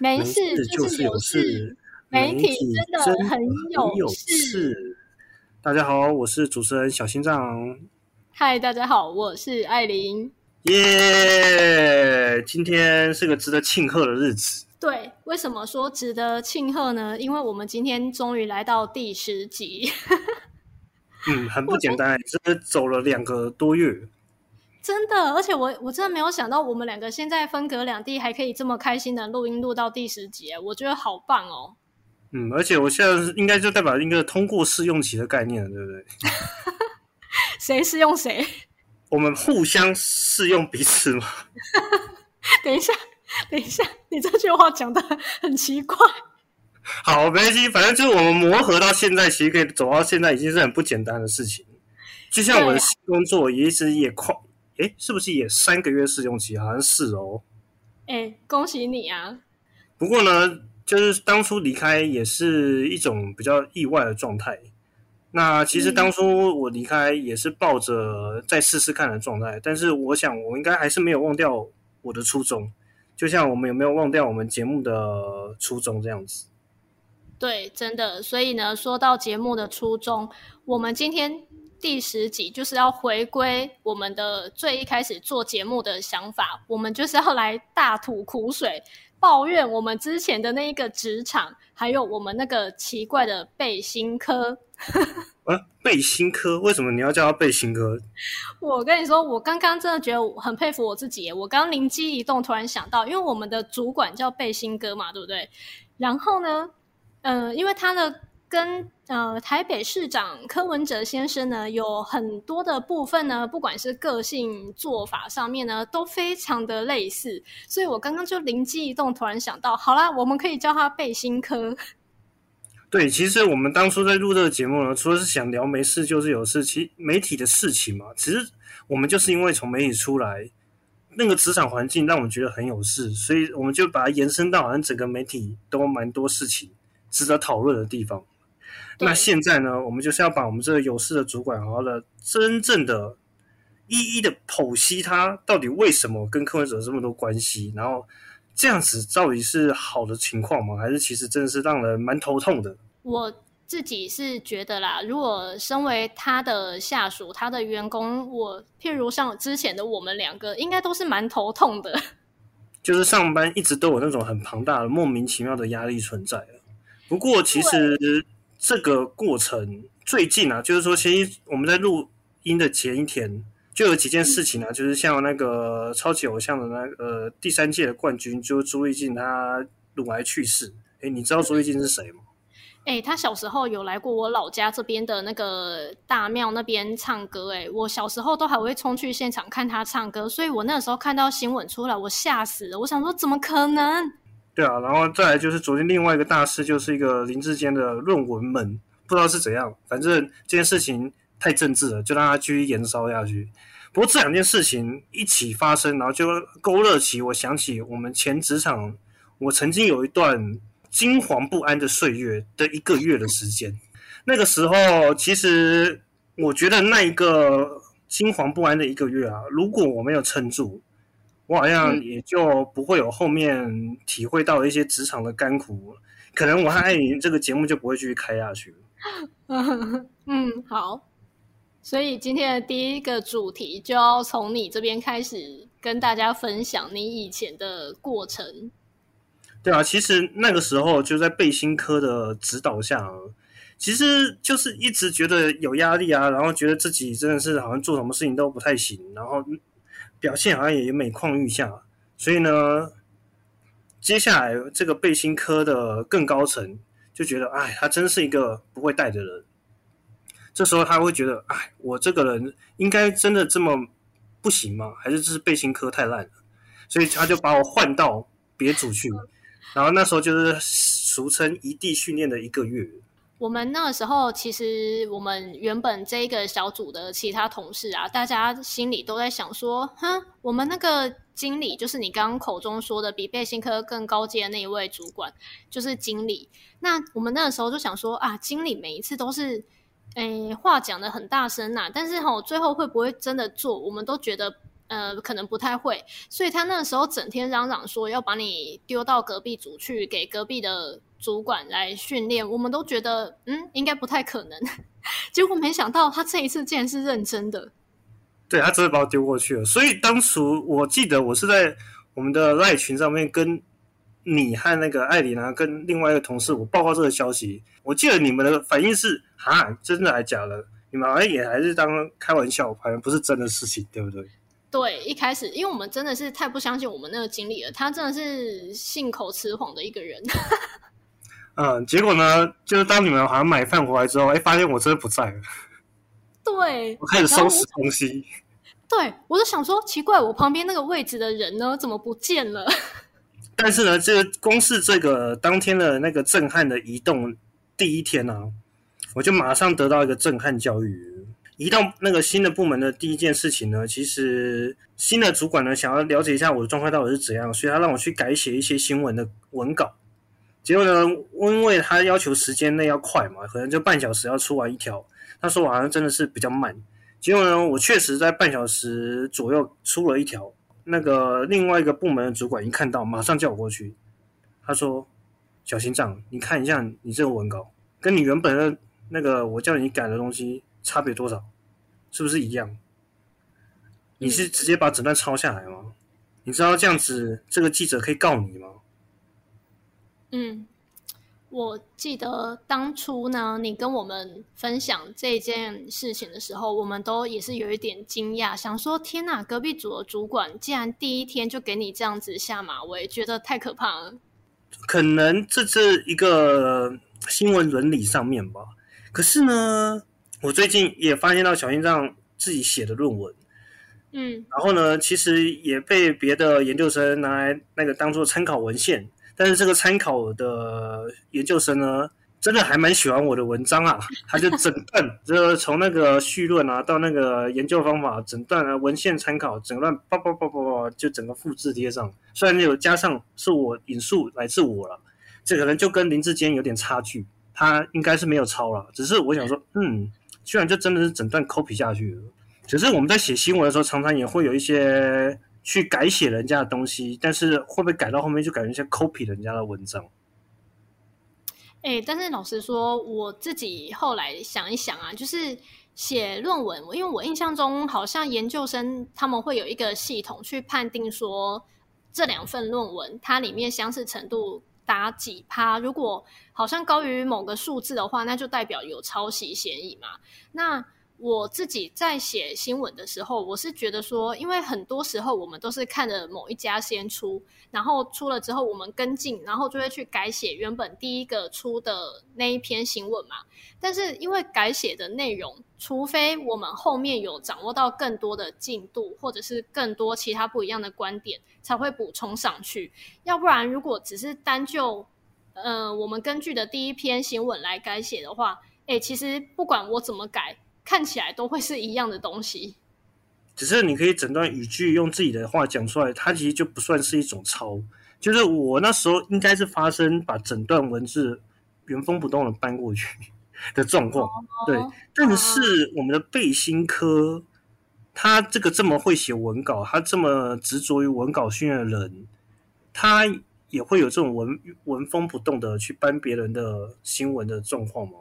没事就是有事，媒体真的很有事。大家好，我是主持人小心脏。嗨，大家好，我是艾琳。耶，今天是个值得庆贺的日子。对，为什么说值得庆贺呢？因为我们今天终于来到第十集。嗯，很不简单，真的走了两个多月。真的，而且我我真的没有想到，我们两个现在分隔两地，还可以这么开心的录音录到第十集，我觉得好棒哦。嗯，而且我现在应该就代表一个通过试用期的概念，对不对？谁试用谁？我们互相试用彼此吗？等一下，等一下，你这句话讲的很奇怪。好，没关系，反正就是我们磨合到现在，其实可以走到现在，已经是很不简单的事情。就像我的新工作，也一直也快。哎，是不是也三个月试用期？好像是哦。哎，恭喜你啊！不过呢，就是当初离开也是一种比较意外的状态。那其实当初我离开也是抱着再试试看的状态，但是我想我应该还是没有忘掉我的初衷。就像我们有没有忘掉我们节目的初衷这样子？对，真的。所以呢，说到节目的初衷，我们今天。第十集就是要回归我们的最一开始做节目的想法，我们就是要来大吐苦水，抱怨我们之前的那一个职场，还有我们那个奇怪的背心科。啊，背心科？为什么你要叫他背心科？我跟你说，我刚刚真的觉得很佩服我自己。我刚灵机一动，突然想到，因为我们的主管叫背心哥嘛，对不对？然后呢，嗯，因为他的。跟呃台北市长柯文哲先生呢，有很多的部分呢，不管是个性做法上面呢，都非常的类似。所以我刚刚就灵机一动，突然想到，好啦，我们可以叫他背心科。对，其实我们当初在录这个节目呢，除了是想聊没事就是有事，其实媒体的事情嘛，其实我们就是因为从媒体出来，那个职场环境让我们觉得很有事，所以我们就把它延伸到好像整个媒体都蛮多事情值得讨论的地方。那现在呢，我们就是要把我们这个有事的主管，好好的、真正的、一一的剖析他到底为什么跟柯文哲这么多关系，然后这样子到底是好的情况吗？还是其实真的是让人蛮头痛的？我自己是觉得啦，如果身为他的下属、他的员工，我譬如像之前的我们两个，应该都是蛮头痛的。就是上班一直都有那种很庞大的、莫名其妙的压力存在不过其实。这个过程最近啊，就是说，其实我们在录音的前一天，就有几件事情啊，就是像那个超级偶像的那个第三届的冠军，就朱丽静，她乳癌去世。哎，你知道朱丽静是谁吗？哎，她小时候有来过我老家这边的那个大庙那边唱歌。哎，我小时候都还会冲去现场看她唱歌，所以我那时候看到新闻出来，我吓死了。我想说，怎么可能？对啊，然后再来就是昨天另外一个大事，就是一个林志坚的论文门，不知道是怎样，反正这件事情太政治了，就让它继续延烧下去。不过这两件事情一起发生，然后就勾勒起我想起我们前职场，我曾经有一段惊惶不安的岁月的一个月的时间。那个时候，其实我觉得那一个惊惶不安的一个月啊，如果我没有撑住。我好像也就不会有后面体会到一些职场的甘苦，可能我和艾琳这个节目就不会继续开下去了 嗯，好，所以今天的第一个主题就要从你这边开始跟大家分享你以前的过程。对啊，其实那个时候就在背心科的指导下，其实就是一直觉得有压力啊，然后觉得自己真的是好像做什么事情都不太行，然后。表现好像也每况愈下，所以呢，接下来这个背心科的更高层就觉得，哎，他真是一个不会带的人。这时候他会觉得，哎，我这个人应该真的这么不行吗？还是这是背心科太烂了？所以他就把我换到别组去。然后那时候就是俗称一地训练的一个月。我们那个时候，其实我们原本这一个小组的其他同事啊，大家心里都在想说：，哼，我们那个经理，就是你刚刚口中说的比背心科更高阶的那一位主管，就是经理。那我们那个时候就想说：，啊，经理每一次都是，诶，话讲的很大声呐，但是哈，最后会不会真的做？我们都觉得呃，可能不太会，所以他那时候整天嚷嚷说要把你丢到隔壁组去给隔壁的主管来训练，我们都觉得嗯，应该不太可能。结果没想到他这一次竟然是认真的。对他真的把我丢过去了，所以当初我记得我是在我们的赖群上面跟你和那个艾琳啊，跟另外一个同事我报告这个消息，我记得你们的反应是啊，真的还假的？你们好像也还是当开玩笑，好像不是真的事情，对不对？对，一开始因为我们真的是太不相信我们那个经理了，他真的是信口雌黄的一个人。嗯，结果呢，就是当你们好像买饭回来之后，哎，发现我真的不在了。对，我开始收拾东西。对，我就想说，奇怪，我旁边那个位置的人呢，怎么不见了？但是呢，这个光是这个当天的那个震撼的移动第一天呢，我就马上得到一个震撼教育。移到那个新的部门的第一件事情呢，其实新的主管呢想要了解一下我的状况到底是怎样，所以他让我去改写一些新闻的文稿。结果呢，因为他要求时间内要快嘛，可能就半小时要出完一条。他说我好像真的是比较慢。结果呢，我确实在半小时左右出了一条。那个另外一个部门的主管一看到，马上叫我过去。他说：“小心脏，你看一下你这个文稿，跟你原本的那个我叫你改的东西差别多少？是不是一样？你是直接把整段抄下来吗？你知道这样子这个记者可以告你吗？”嗯。我记得当初呢，你跟我们分享这件事情的时候，我们都也是有一点惊讶，想说：天哪，隔壁组的主管竟然第一天就给你这样子下马威，觉得太可怕了。可能这是一个新闻伦理上面吧。可是呢，我最近也发现到小心脏自己写的论文，嗯，然后呢，其实也被别的研究生拿来那个当做参考文献。但是这个参考的研究生呢，真的还蛮喜欢我的文章啊，他就整段，就从那个序论啊，到那个研究方法，整段啊文献参考，整段叭叭叭叭叭，就整个复制贴上。虽然有加上是我引述来自我了，这可能就跟林志坚有点差距，他应该是没有抄了。只是我想说，嗯，居然就真的是整段 copy 下去了。只是我们在写新闻的时候，常常也会有一些。去改写人家的东西，但是会不会改到后面就改成像 copy 人家的文章？哎，但是老实说，我自己后来想一想啊，就是写论文，因为我印象中好像研究生他们会有一个系统去判定说这两份论文它里面相似程度达几趴，如果好像高于某个数字的话，那就代表有抄袭嫌疑嘛。那我自己在写新闻的时候，我是觉得说，因为很多时候我们都是看着某一家先出，然后出了之后我们跟进，然后就会去改写原本第一个出的那一篇新闻嘛。但是因为改写的内容，除非我们后面有掌握到更多的进度，或者是更多其他不一样的观点，才会补充上去。要不然，如果只是单就呃我们根据的第一篇新闻来改写的话，诶，其实不管我怎么改。看起来都会是一样的东西，只是你可以整段语句用自己的话讲出来，它其实就不算是一种抄。就是我那时候应该是发生把整段文字原封不动的搬过去 的状况，对。但是我们的背心科，他这个这么会写文稿，他这么执着于文稿训练的人，他也会有这种文文风不动的去搬别人的新闻的状况吗？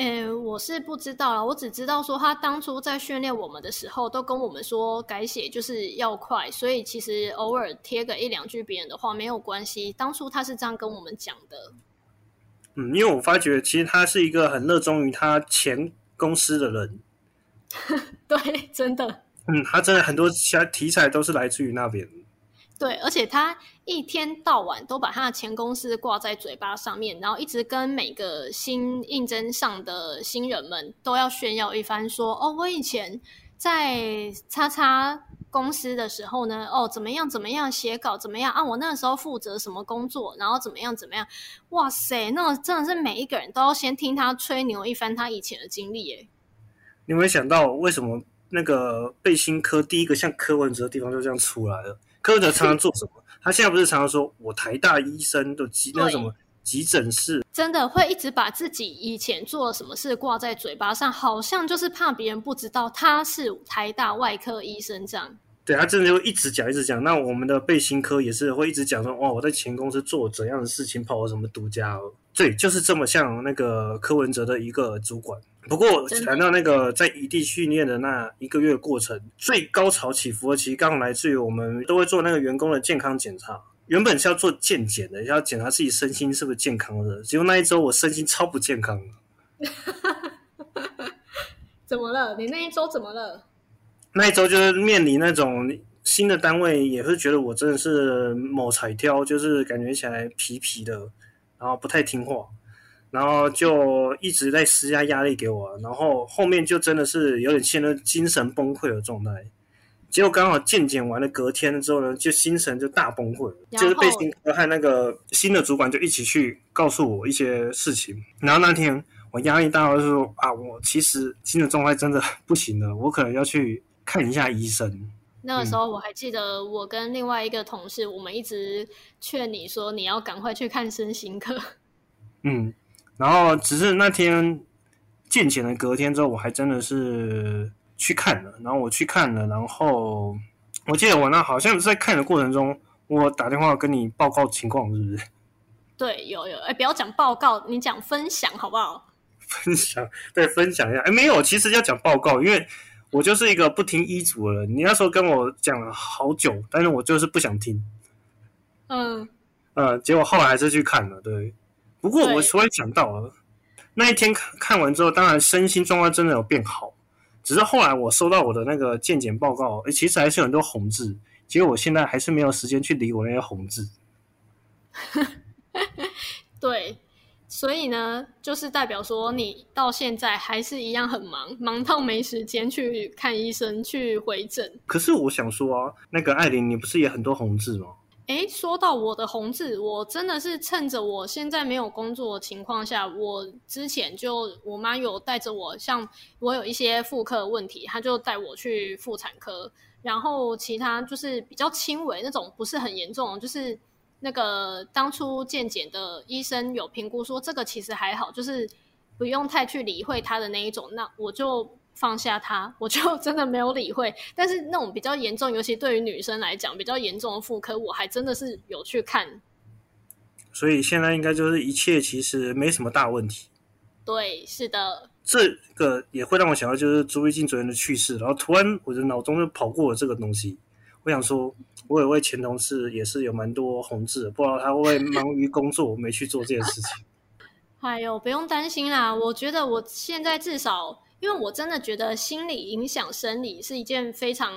诶，我是不知道了。我只知道说，他当初在训练我们的时候，都跟我们说改写就是要快，所以其实偶尔贴个一两句别人的话没有关系。当初他是这样跟我们讲的。嗯，因为我发觉其实他是一个很热衷于他前公司的人。对，真的。嗯，他真的很多其他题材都是来自于那边。对，而且他一天到晚都把他的前公司挂在嘴巴上面，然后一直跟每个新应征上的新人们都要炫耀一番，说：“哦，我以前在叉叉公司的时候呢，哦，怎么样怎么样写稿怎么样啊？我那时候负责什么工作，然后怎么样怎么样？哇塞，那真的是每一个人都要先听他吹牛一番他以前的经历。耶。你有没有想到为什么那个背心科第一个像柯文哲的地方就这样出来了？柯文哲常常做什么？他现在不是常常说我台大医生的那什么急诊室，真的会一直把自己以前做了什么事挂在嘴巴上，好像就是怕别人不知道他是台大外科医生这样。对他真的会一直讲一直讲。那我们的背心科也是会一直讲说，哇，我在前公司做怎样的事情，跑了什么独家哦。对，就是这么像那个柯文哲的一个主管。不过谈到那个在异地训练的那一个月过程，最高潮起伏的其实刚来自于我们都会做那个员工的健康检查。原本是要做健检的，要检查自己身心是不是健康的。结果那一周我身心超不健康。怎么了？你那一周怎么了？那一周就是面临那种新的单位，也是觉得我真的是某彩挑，就是感觉起来皮皮的。然后不太听话，然后就一直在施加压力给我，然后后面就真的是有点陷入精神崩溃的状态。结果刚好健检完了，隔天之后呢，就精神就大崩溃，就是被新和那个新的主管就一起去告诉我一些事情。然后那天我压力大到说啊，我其实精神状态真的不行了，我可能要去看一下医生。那个时候我还记得，我跟另外一个同事，我们一直劝你说你要赶快去看身心科。嗯，然后只是那天见钱的隔天之后，我还真的是去看了。然后我去看了，然后我记得我那好像在看的过程中，我打电话跟你报告情况，是不是？对，有有，哎，不要讲报告，你讲分享好不好？分享，对，分享一下。哎，没有，其实要讲报告，因为。我就是一个不听医嘱的人，你那时候跟我讲了好久，但是我就是不想听。嗯，呃，结果后来还是去看了，对。不过我突然想到了，那一天看看完之后，当然身心状况真的有变好，只是后来我收到我的那个健检报告，诶，其实还是有很多红字，结果我现在还是没有时间去理我那些红字。对。所以呢，就是代表说你到现在还是一样很忙，忙到没时间去看医生、去回诊。可是我想说啊，那个艾琳，你不是也很多红痣吗？诶，说到我的红痣，我真的是趁着我现在没有工作的情况下，我之前就我妈有带着我，像我有一些妇科问题，她就带我去妇产科，然后其他就是比较轻微那种，不是很严重，就是。那个当初健检的医生有评估说，这个其实还好，就是不用太去理会他的那一种，那我就放下他，我就 真的没有理会。但是那种比较严重，尤其对于女生来讲比较严重的妇科，我还真的是有去看。所以现在应该就是一切其实没什么大问题。对，是的。这个也会让我想到，就是朱一静昨天的去世，然后突然我的脑中就跑过了这个东西。我想说，我有位前同事也是有蛮多红字，不知道他会不会忙于工作没去做这件事情。哎呦，不用担心啦！我觉得我现在至少，因为我真的觉得心理影响生理是一件非常，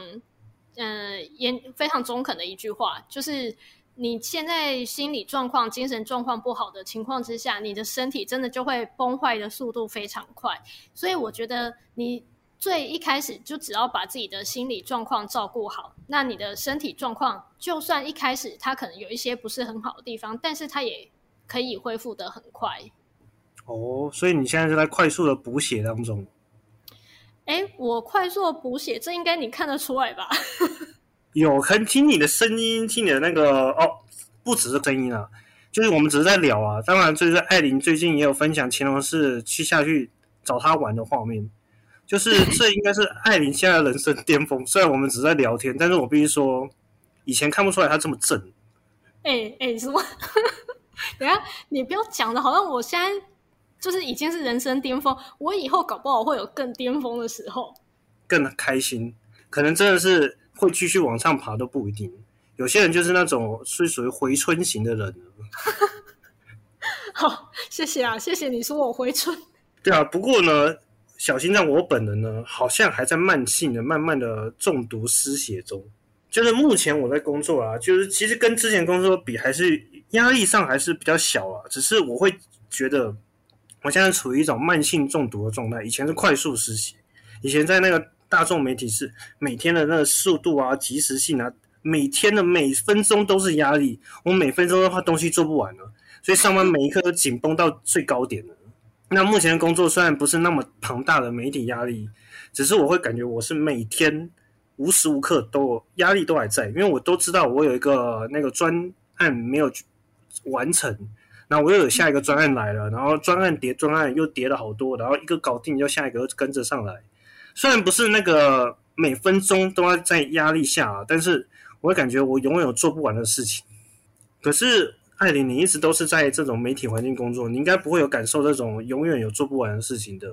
嗯，严非常中肯的一句话。就是你现在心理状况、精神状况不好的情况之下，你的身体真的就会崩坏的速度非常快。所以我觉得你。最一开始就只要把自己的心理状况照顾好，那你的身体状况就算一开始它可能有一些不是很好的地方，但是它也可以恢复的很快。哦，所以你现在是在快速的补血当中。哎，我快速的补血，这应该你看得出来吧？有，可能听你的声音，听你的那个哦，不只是声音啊，就是我们只是在聊啊。当然，就是艾琳最近也有分享乾隆是去下去找他玩的画面。就是这应该是艾琳现在人生巅峰。虽然我们只是在聊天，但是我必须说，以前看不出来他这么正。哎哎，什么？等下你不要讲的，好像我现在就是已经是人生巅峰，我以后搞不好会有更巅峰的时候，更开心。可能真的是会继续往上爬都不一定。有些人就是那种是属于回春型的人。好，谢谢啊，谢谢你说我回春。对啊，不过呢。小心脏，我本人呢，好像还在慢性的、慢慢的中毒失血中。就是目前我在工作啊，就是其实跟之前工作比，还是压力上还是比较小啊。只是我会觉得，我现在处于一种慢性中毒的状态。以前是快速失血，以前在那个大众媒体是每天的那个速度啊、及时性啊，每天的每分钟都是压力。我每分钟的话，东西做不完了，所以上班每一刻都紧绷到最高点了。那目前的工作虽然不是那么庞大的媒体压力，只是我会感觉我是每天无时无刻都压力都还在，因为我都知道我有一个那个专案没有完成，然后我又有下一个专案来了，然后专案叠专案又叠了好多，然后一个搞定，就下一个跟着上来。虽然不是那个每分钟都要在压力下，但是我会感觉我永远有做不完的事情。可是艾琳，你一直都是在这种媒体环境工作，你应该不会有感受这种永远有做不完的事情的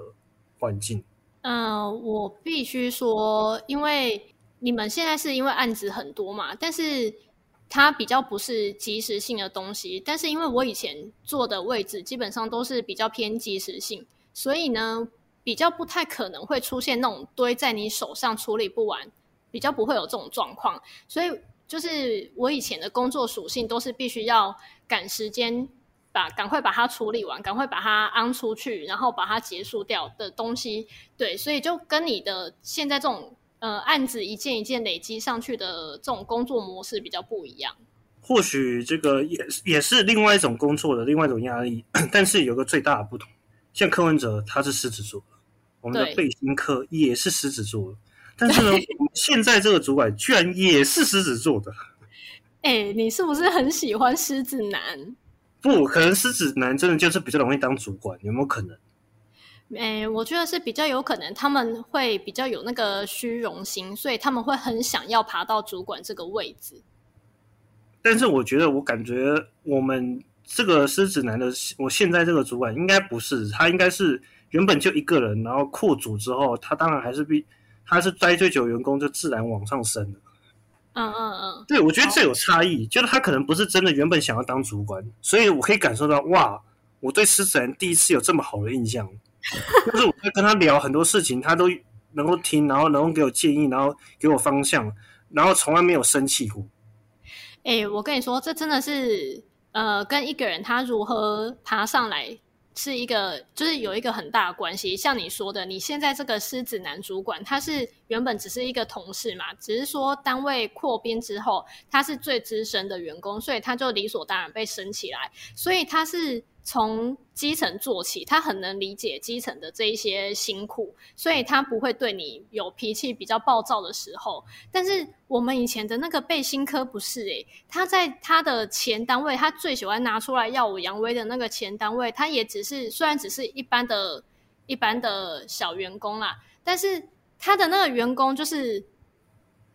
环境。嗯，我必须说，因为你们现在是因为案子很多嘛，但是它比较不是即时性的东西。但是因为我以前做的位置基本上都是比较偏即时性，所以呢，比较不太可能会出现那种堆在你手上处理不完，比较不会有这种状况。所以就是我以前的工作属性都是必须要赶时间。把赶快把它处理完，赶快把它安出去，然后把它结束掉的东西，对，所以就跟你的现在这种呃案子一件一件累积上去的这种工作模式比较不一样。或许这个也也是另外一种工作的另外一种压力，但是有个最大的不同，像柯文哲他是狮子座，我们的背心科也是狮子座，但是呢，现在这个主管居然也是狮子座的。哎，你是不是很喜欢狮子男？不可能，狮子男真的就是比较容易当主管，有没有可能？诶，我觉得是比较有可能，他们会比较有那个虚荣心，所以他们会很想要爬到主管这个位置。但是我觉得，我感觉我们这个狮子男的，我现在这个主管应该不是，他应该是原本就一个人，然后扩组之后，他当然还是比他是待最久员工，就自然往上升了。嗯嗯嗯，对，我觉得这有差异，就是他可能不是真的原本想要当主管，所以我可以感受到，哇，我对狮子人第一次有这么好的印象，就是我在跟他聊很多事情，他都能够听，然后能够给我建议，然后给我方向，然后从来没有生气过。哎，我跟你说，这真的是呃，跟一个人他如何爬上来。是一个，就是有一个很大的关系。像你说的，你现在这个狮子男主管，他是原本只是一个同事嘛，只是说单位扩编之后，他是最资深的员工，所以他就理所当然被升起来，所以他是。从基层做起，他很能理解基层的这一些辛苦，所以他不会对你有脾气比较暴躁的时候。但是我们以前的那个背心科不是诶，他在他的前单位，他最喜欢拿出来耀武扬威的那个前单位，他也只是虽然只是一般的、一般的小员工啦，但是他的那个员工就是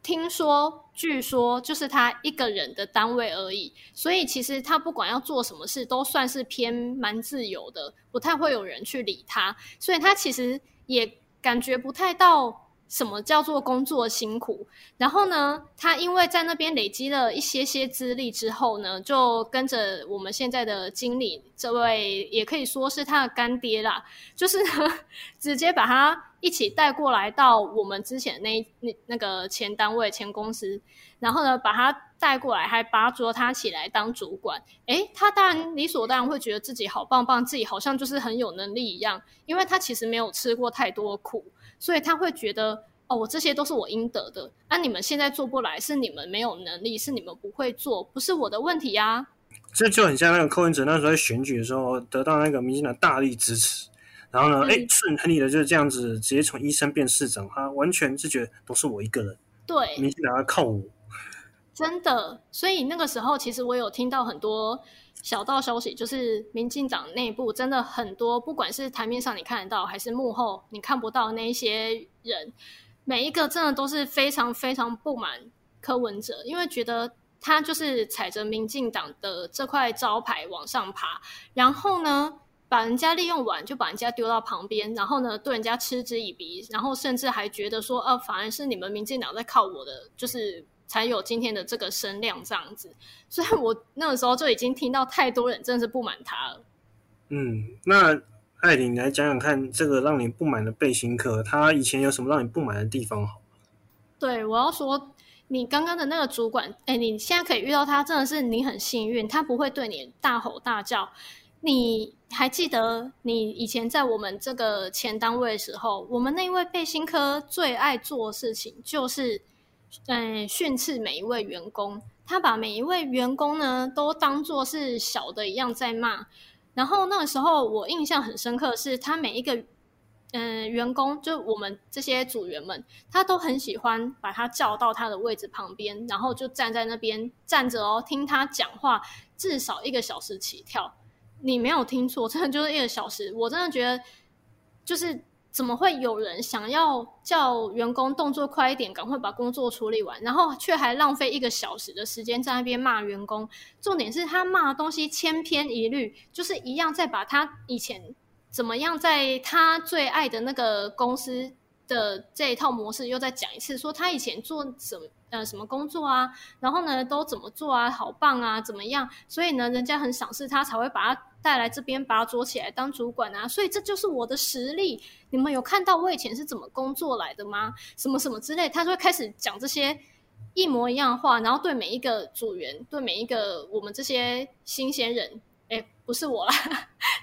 听说。据说就是他一个人的单位而已，所以其实他不管要做什么事，都算是偏蛮自由的，不太会有人去理他，所以他其实也感觉不太到。什么叫做工作辛苦？然后呢，他因为在那边累积了一些些资历之后呢，就跟着我们现在的经理这位，也可以说是他的干爹啦，就是，直接把他一起带过来到我们之前那那那个前单位前公司，然后呢，把他带过来，还拔擢他起来当主管。诶，他当然理所当然会觉得自己好棒棒，自己好像就是很有能力一样，因为他其实没有吃过太多苦。所以他会觉得，哦，我这些都是我应得的。那你们现在做不来，是你们没有能力，是你们不会做，不是我的问题呀。这就很像那个柯文哲那时候在选举的时候，得到那个民进党大力支持，然后呢，哎，顺很理的就是这样子，直接从医生变市长，他完全是觉得都是我一个人，对，民进党要靠我。真的，所以那个时候，其实我有听到很多。小道消息就是，民进党内部真的很多，不管是台面上你看得到，还是幕后你看不到那一些人，每一个真的都是非常非常不满柯文哲，因为觉得他就是踩着民进党的这块招牌往上爬，然后呢，把人家利用完就把人家丢到旁边，然后呢，对人家嗤之以鼻，然后甚至还觉得说，呃，反而是你们民进党在靠我的，就是。才有今天的这个声量这样子，所以我那个时候就已经听到太多人真的是不满他了。嗯，那艾琳来讲讲看，这个让你不满的背心客，他以前有什么让你不满的地方？好，对我要说，你刚刚的那个主管，哎，你现在可以遇到他，真的是你很幸运，他不会对你大吼大叫。你还记得你以前在我们这个前单位的时候，我们那位背心科最爱做的事情就是。嗯，训斥每一位员工，他把每一位员工呢都当做是小的一样在骂。然后那个时候我印象很深刻，是他每一个嗯员工，就我们这些组员们，他都很喜欢把他叫到他的位置旁边，然后就站在那边站着哦，听他讲话，至少一个小时起跳。你没有听错，真的就是一个小时。我真的觉得，就是怎么会有人想要叫员工动作快一点，赶快把工作处理完，然后却还浪费一个小时的时间在那边骂员工？重点是他骂的东西千篇一律，就是一样在把他以前怎么样在他最爱的那个公司的这一套模式又再讲一次，说他以前做什么。呃，什么工作啊？然后呢，都怎么做啊？好棒啊，怎么样？所以呢，人家很赏识他，才会把他带来这边，把他捉起来当主管啊。所以这就是我的实力。你们有看到我以前是怎么工作来的吗？什么什么之类，他就会开始讲这些一模一样的话，然后对每一个组员，对每一个我们这些新鲜人，不是我啦，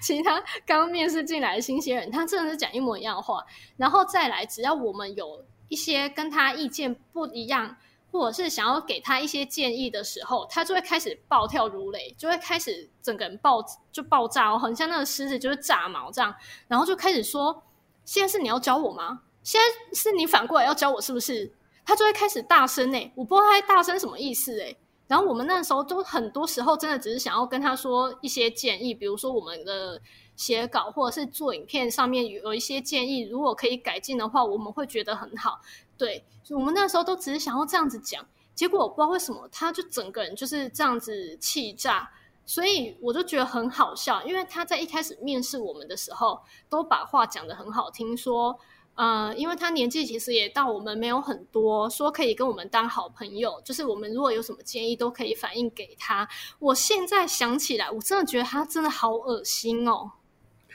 其他刚面试进来的新鲜人，他真的是讲一模一样的话。然后再来，只要我们有一些跟他意见不一样。或者是想要给他一些建议的时候，他就会开始暴跳如雷，就会开始整个人爆就爆炸哦，很像那个狮子就是炸毛这样，然后就开始说：“现在是你要教我吗？现在是你反过来要教我是不是？”他就会开始大声哎，我不知道他大声什么意思哎。然后我们那时候都很多时候真的只是想要跟他说一些建议，比如说我们的写稿或者是做影片上面有一些建议，如果可以改进的话，我们会觉得很好。对，我们那时候都只是想要这样子讲，结果我不知道为什么，他就整个人就是这样子气炸，所以我就觉得很好笑，因为他在一开始面试我们的时候，都把话讲的很好听，说，呃，因为他年纪其实也到我们没有很多，说可以跟我们当好朋友，就是我们如果有什么建议都可以反映给他。我现在想起来，我真的觉得他真的好恶心哦。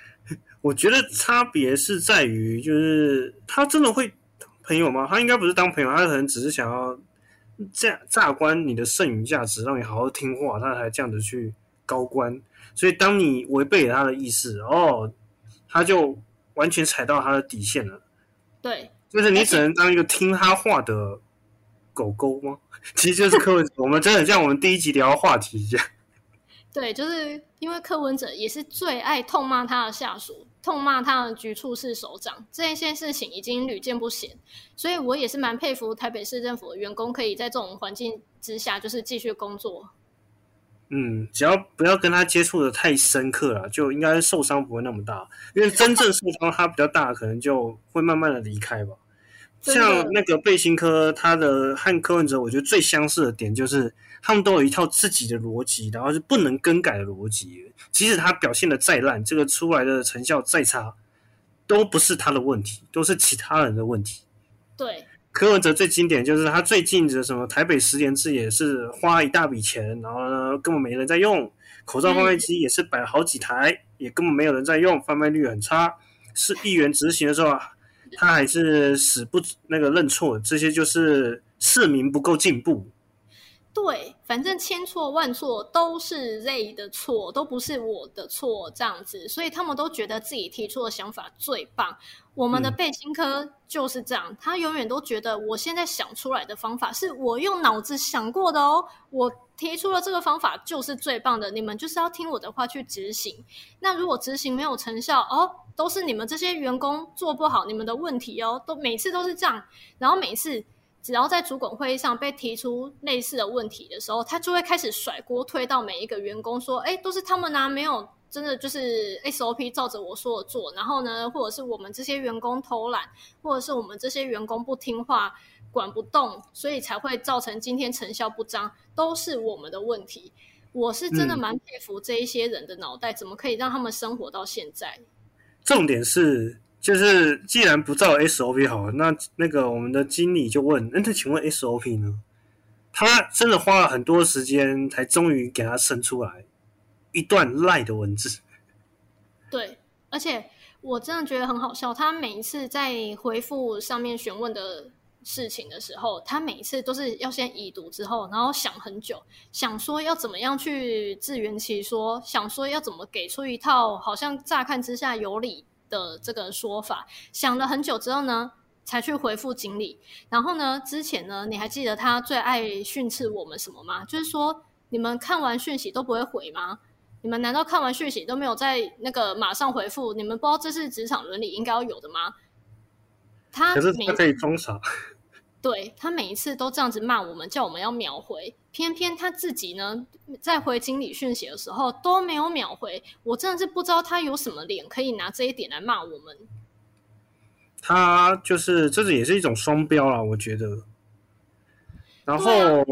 我觉得差别是在于，就是他真的会。朋友吗？他应该不是当朋友，他可能只是想要榨榨关你的剩余价值，让你好好听话，他才这样子去高官。所以当你违背了他的意思，哦，他就完全踩到他的底线了。对，就是你只能当一个听他话的狗狗吗？其实就是柯文哲，我们真的像我们第一集聊的话题一样。对，就是因为柯文哲也是最爱痛骂他的下属。痛骂他的局处室首长，这一件事情已经屡见不鲜，所以我也是蛮佩服台北市政府的员工，可以在这种环境之下，就是继续工作。嗯，只要不要跟他接触的太深刻了，就应该受伤不会那么大。因为真正受伤他比较大，可能就会慢慢的离开吧。像那个贝辛科，他的和柯文哲，我觉得最相似的点就是。他们都有一套自己的逻辑，然后是不能更改的逻辑。即使他表现的再烂，这个出来的成效再差，都不是他的问题，都是其他人的问题。对，柯文哲最经典就是他最近的什么台北十年制也是花一大笔钱，然后呢根本没人在用，口罩贩卖机也是摆了好几台，也根本没有人在用，贩卖率很差。是议员执行的时候，他还是死不那个认错，这些就是市民不够进步。对，反正千错万错都是 Z 的错，都不是我的错，这样子，所以他们都觉得自己提出的想法最棒。我们的背心科就是这样，他永远都觉得我现在想出来的方法是我用脑子想过的哦，我提出了这个方法就是最棒的，你们就是要听我的话去执行。那如果执行没有成效，哦，都是你们这些员工做不好，你们的问题哦，都每次都是这样，然后每次。只要在主管会议上被提出类似的问题的时候，他就会开始甩锅推到每一个员工，说：“哎，都是他们啊，没有真的就是 SOP 照着我说的做。然后呢，或者是我们这些员工偷懒，或者是我们这些员工不听话、管不动，所以才会造成今天成效不彰，都是我们的问题。”我是真的蛮佩服这一些人的脑袋，怎么可以让他们生活到现在？重点是。就是既然不照 SOP 好，那那个我们的经理就问：那请问 SOP 呢？他真的花了很多时间，才终于给他生出来一段赖的文字。对，而且我真的觉得很好笑。他每一次在回复上面询问的事情的时候，他每一次都是要先已读之后，然后想很久，想说要怎么样去自圆其说，想说要怎么给出一套好像乍看之下有理。的这个说法，想了很久之后呢，才去回复经理。然后呢，之前呢，你还记得他最爱训斥我们什么吗？就是说，你们看完讯息都不会回吗？你们难道看完讯息都没有在那个马上回复？你们不知道这是职场伦理应该要有的吗？他可是他可以装傻。对他每一次都这样子骂我们，叫我们要秒回，偏偏他自己呢，在回经理讯息的时候都没有秒回，我真的是不知道他有什么脸可以拿这一点来骂我们。他就是这是也是一种双标啦，我觉得。然后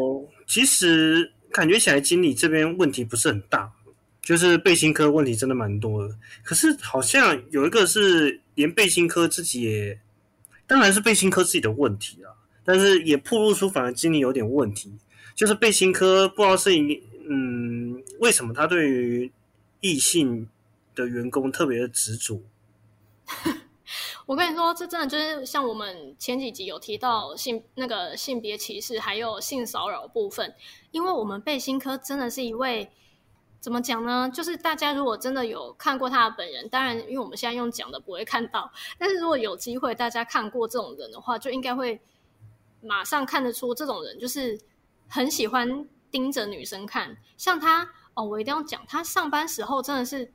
其实感觉起来经理这边问题不是很大，就是背心科问题真的蛮多的。可是好像有一个是连背心科自己也，当然是背心科自己的问题啊，但是也暴露出反而经理有点问题，就是背心科不知道是嗯为什么他对于异性的员工特别的执着。我跟你说，这真的就是像我们前几集有提到性那个性别歧视，还有性骚扰部分。因为我们背心科真的是一位怎么讲呢？就是大家如果真的有看过他的本人，当然因为我们现在用讲的不会看到，但是如果有机会大家看过这种人的话，就应该会马上看得出这种人就是很喜欢盯着女生看。像他哦，我一定要讲，他上班时候真的是。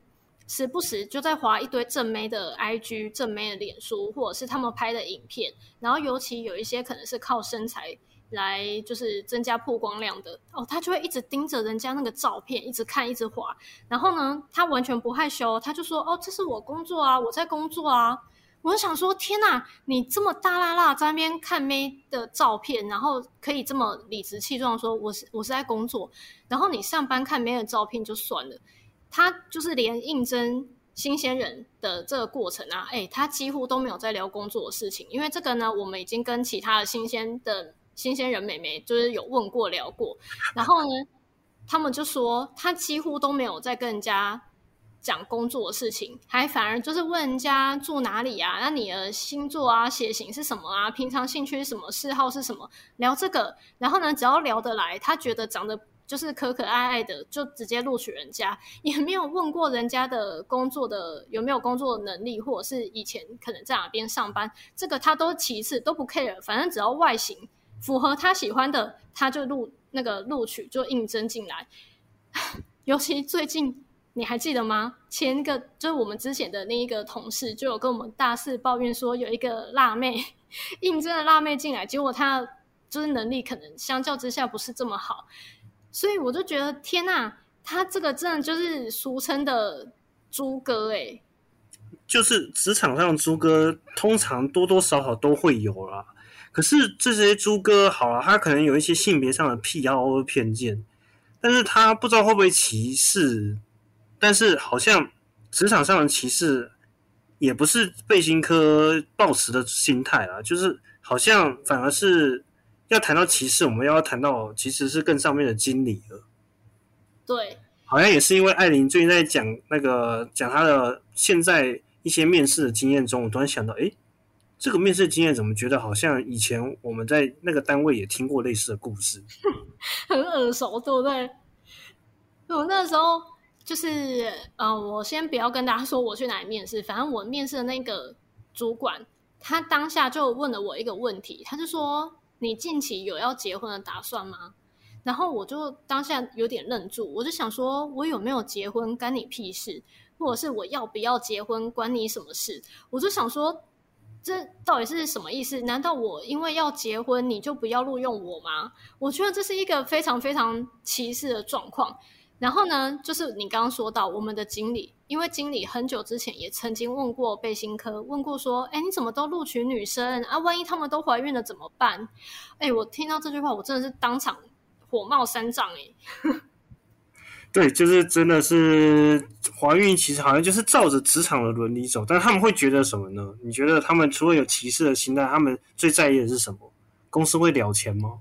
时不时就在划一堆正妹的 IG、正妹的脸书，或者是他们拍的影片，然后尤其有一些可能是靠身材来就是增加曝光量的哦，他就会一直盯着人家那个照片，一直看，一直划。然后呢，他完全不害羞，他就说：“哦，这是我工作啊，我在工作啊。”我想说：“天哪，你这么大啦啦在那边看妹的照片，然后可以这么理直气壮说我是我是在工作，然后你上班看妹的照片就算了。”他就是连应征新鲜人的这个过程啊，哎，他几乎都没有在聊工作的事情，因为这个呢，我们已经跟其他的新鲜的新鲜人美眉就是有问过聊过，然后呢，他们就说他几乎都没有在跟人家讲工作的事情，还反而就是问人家住哪里啊，那你的星座啊、血型是什么啊，平常兴趣是什么、嗜好是什么，聊这个，然后呢，只要聊得来，他觉得长得。就是可可爱爱的，就直接录取人家，也没有问过人家的工作的有没有工作能力，或者是以前可能在哪边上班，这个他都其次都不 care，反正只要外形符合他喜欢的，他就录那个录取就应征进来。尤其最近你还记得吗？前一个就是我们之前的那一个同事就有跟我们大肆抱怨说，有一个辣妹 应征的辣妹进来，结果她就是能力可能相较之下不是这么好。所以我就觉得天呐，他这个真的就是俗称的猪哥哎，就是职场上猪哥，通常多多少少都会有啦。可是这些猪哥好了，他可能有一些性别上的癖好或偏见，但是他不知道会不会歧视。但是好像职场上的歧视也不是背心科抱持的心态啊，就是好像反而是。要谈到歧视，我们要谈到其实是更上面的经理了。对，好像也是因为艾琳最近在讲那个讲她的现在一些面试的经验中，我突然想到，诶，这个面试经验怎么觉得好像以前我们在那个单位也听过类似的故事，很耳熟，对不对？我那时候就是，呃，我先不要跟大家说我去哪里面试，反正我面试的那个主管，他当下就问了我一个问题，他就说。你近期有要结婚的打算吗？然后我就当下有点愣住，我就想说，我有没有结婚干你屁事？或者是我要不要结婚关你什么事？我就想说，这到底是什么意思？难道我因为要结婚你就不要录用我吗？我觉得这是一个非常非常歧视的状况。然后呢，就是你刚刚说到我们的经理，因为经理很久之前也曾经问过背心科，问过说，哎，你怎么都录取女生啊？万一他们都怀孕了怎么办？哎，我听到这句话，我真的是当场火冒三丈哎。对，就是真的是怀孕，其实好像就是照着职场的伦理走，但他们会觉得什么呢？你觉得他们除了有歧视的心态，他们最在意的是什么？公司会了钱吗？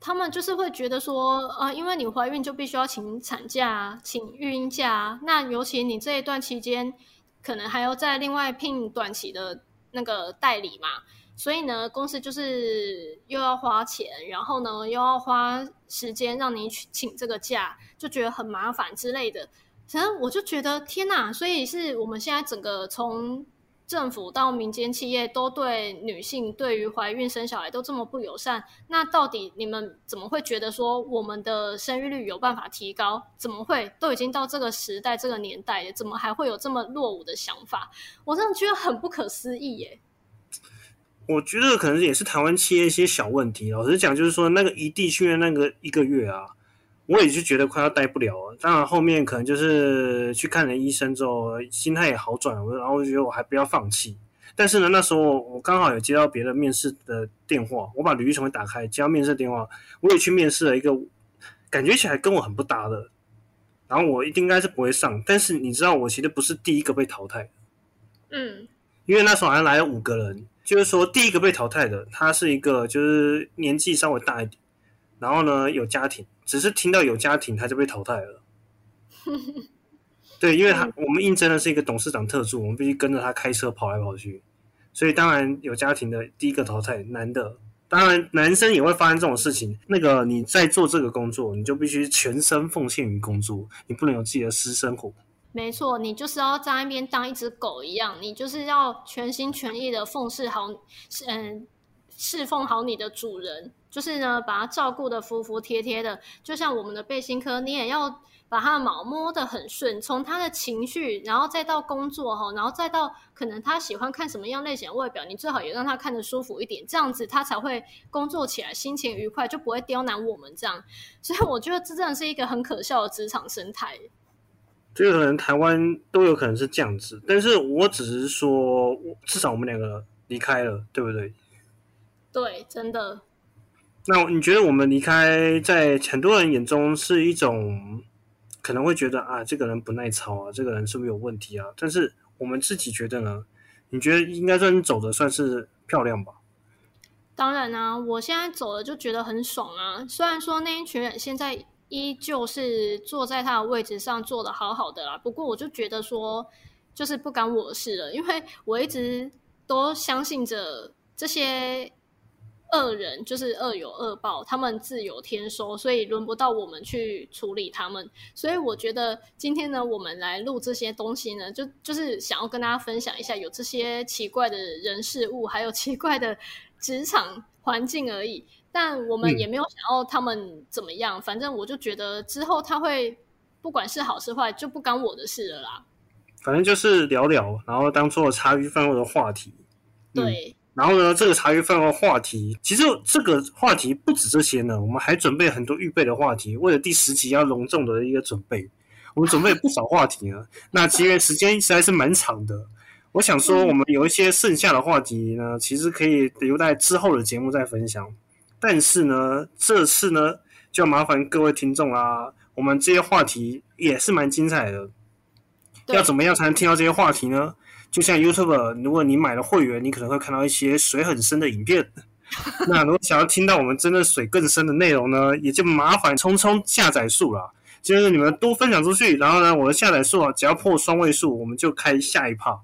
他们就是会觉得说，啊，因为你怀孕就必须要请产假、请育婴假，那尤其你这一段期间，可能还要再另外聘短期的那个代理嘛，所以呢，公司就是又要花钱，然后呢又要花时间让你去请这个假，就觉得很麻烦之类的。反正我就觉得天哪，所以是我们现在整个从。政府到民间企业都对女性对于怀孕生小孩都这么不友善，那到底你们怎么会觉得说我们的生育率有办法提高？怎么会都已经到这个时代、这个年代了，怎么还会有这么落伍的想法？我真的觉得很不可思议耶！我觉得可能也是台湾企业一些小问题。老实讲，就是说那个一地训练那个一个月啊，我也就觉得快要待不了了。当然后面可能就是去看了医生之后，心态也好转了，然后我觉得我还不要放弃。但是呢，那时候我刚好有接到别的面试的电话，我把履历重新打开，接到面试电话，我也去面试了一个感觉起来跟我很不搭的，然后我应该是不会上。但是你知道，我其实不是第一个被淘汰的，嗯，因为那时候好像来了五个人，就是说第一个被淘汰的，他是一个就是年纪稍微大一点，然后呢有家庭，只是听到有家庭他就被淘汰了。对，因为他我们应征的是一个董事长特助，我们必须跟着他开车跑来跑去。所以当然有家庭的第一个淘汰男的，当然男生也会发生这种事情。那个你在做这个工作，你就必须全身奉献于工作，你不能有自己的私生活。没错，你就是要在那边当一只狗一样，你就是要全心全意的奉侍好，嗯，侍奉好你的主人，就是呢把他照顾的服服帖帖的，就像我们的背心科，你也要。把他的毛摸得很顺，从他的情绪，然后再到工作哈，然后再到可能他喜欢看什么样类型的外表，你最好也让他看得舒服一点，这样子他才会工作起来心情愉快，就不会刁难我们这样。所以我觉得这真的是一个很可笑的职场生态。这个可能台湾都有可能是这样子，但是我只是说，至少我们两个离开了，对不对？对，真的。那你觉得我们离开，在很多人眼中是一种？可能会觉得啊，这个人不耐操啊，这个人是不是有问题啊？但是我们自己觉得呢？你觉得应该算走的算是漂亮吧？当然啊，我现在走了就觉得很爽啊。虽然说那一群人现在依旧是坐在他的位置上坐的好好的啦，不过我就觉得说，就是不干我的事了，因为我一直都相信着这些。恶人就是恶有恶报，他们自有天收，所以轮不到我们去处理他们。所以我觉得今天呢，我们来录这些东西呢，就就是想要跟大家分享一下有这些奇怪的人事物，还有奇怪的职场环境而已。但我们也没有想要他们怎么样，反正我就觉得之后他会不管是好是坏，就不干我的事了啦。反正就是聊聊，然后当做茶余饭后的话题。对。然后呢，这个茶余饭后话题，其实这个话题不止这些呢，我们还准备很多预备的话题，为了第十集要隆重的一个准备，我们准备不少话题呢。那其实时间实在是蛮长的，我想说，我们有一些剩下的话题呢，其实可以留在之后的节目再分享。但是呢，这次呢，就要麻烦各位听众啦，我们这些话题也是蛮精彩的，要怎么样才能听到这些话题呢？就像 YouTube，如果你买了会员，你可能会看到一些水很深的影片。那如果想要听到我们真的水更深的内容呢，也就麻烦冲冲下载数了。就是你们多分享出去，然后呢，我的下载数啊，只要破双位数，我们就开下一趴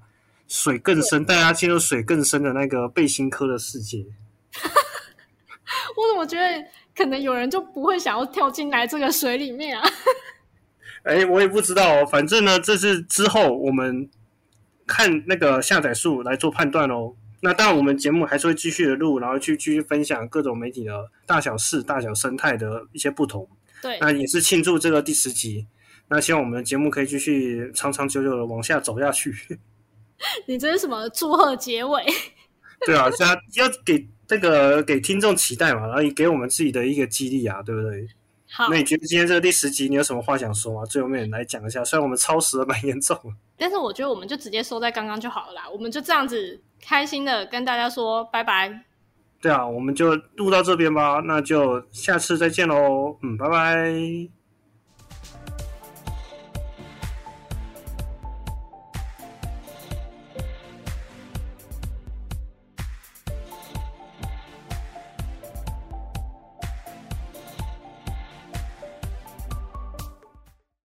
水更深，带大家进入水更深的那个背心科的世界。我怎么觉得可能有人就不会想要跳进来这个水里面啊？哎，我也不知道，反正呢，这是之后我们。看那个下载数来做判断哦。那当然，我们节目还是会继续的录，然后去继续分享各种媒体的大小事、大小生态的一些不同。对，那也是庆祝这个第十集。那希望我们的节目可以继续长长久久的往下走下去。你这是什么祝贺结尾？对啊，要要给这个给听众期待嘛，然后也给我们自己的一个激励啊，对不对？好，那你觉得今天这个第十集你有什么话想说吗？最后面来讲一下，虽然我们超时了蛮严重，但是我觉得我们就直接收在刚刚就好了啦。我们就这样子开心的跟大家说拜拜。对啊，我们就录到这边吧，那就下次再见喽。嗯，拜拜。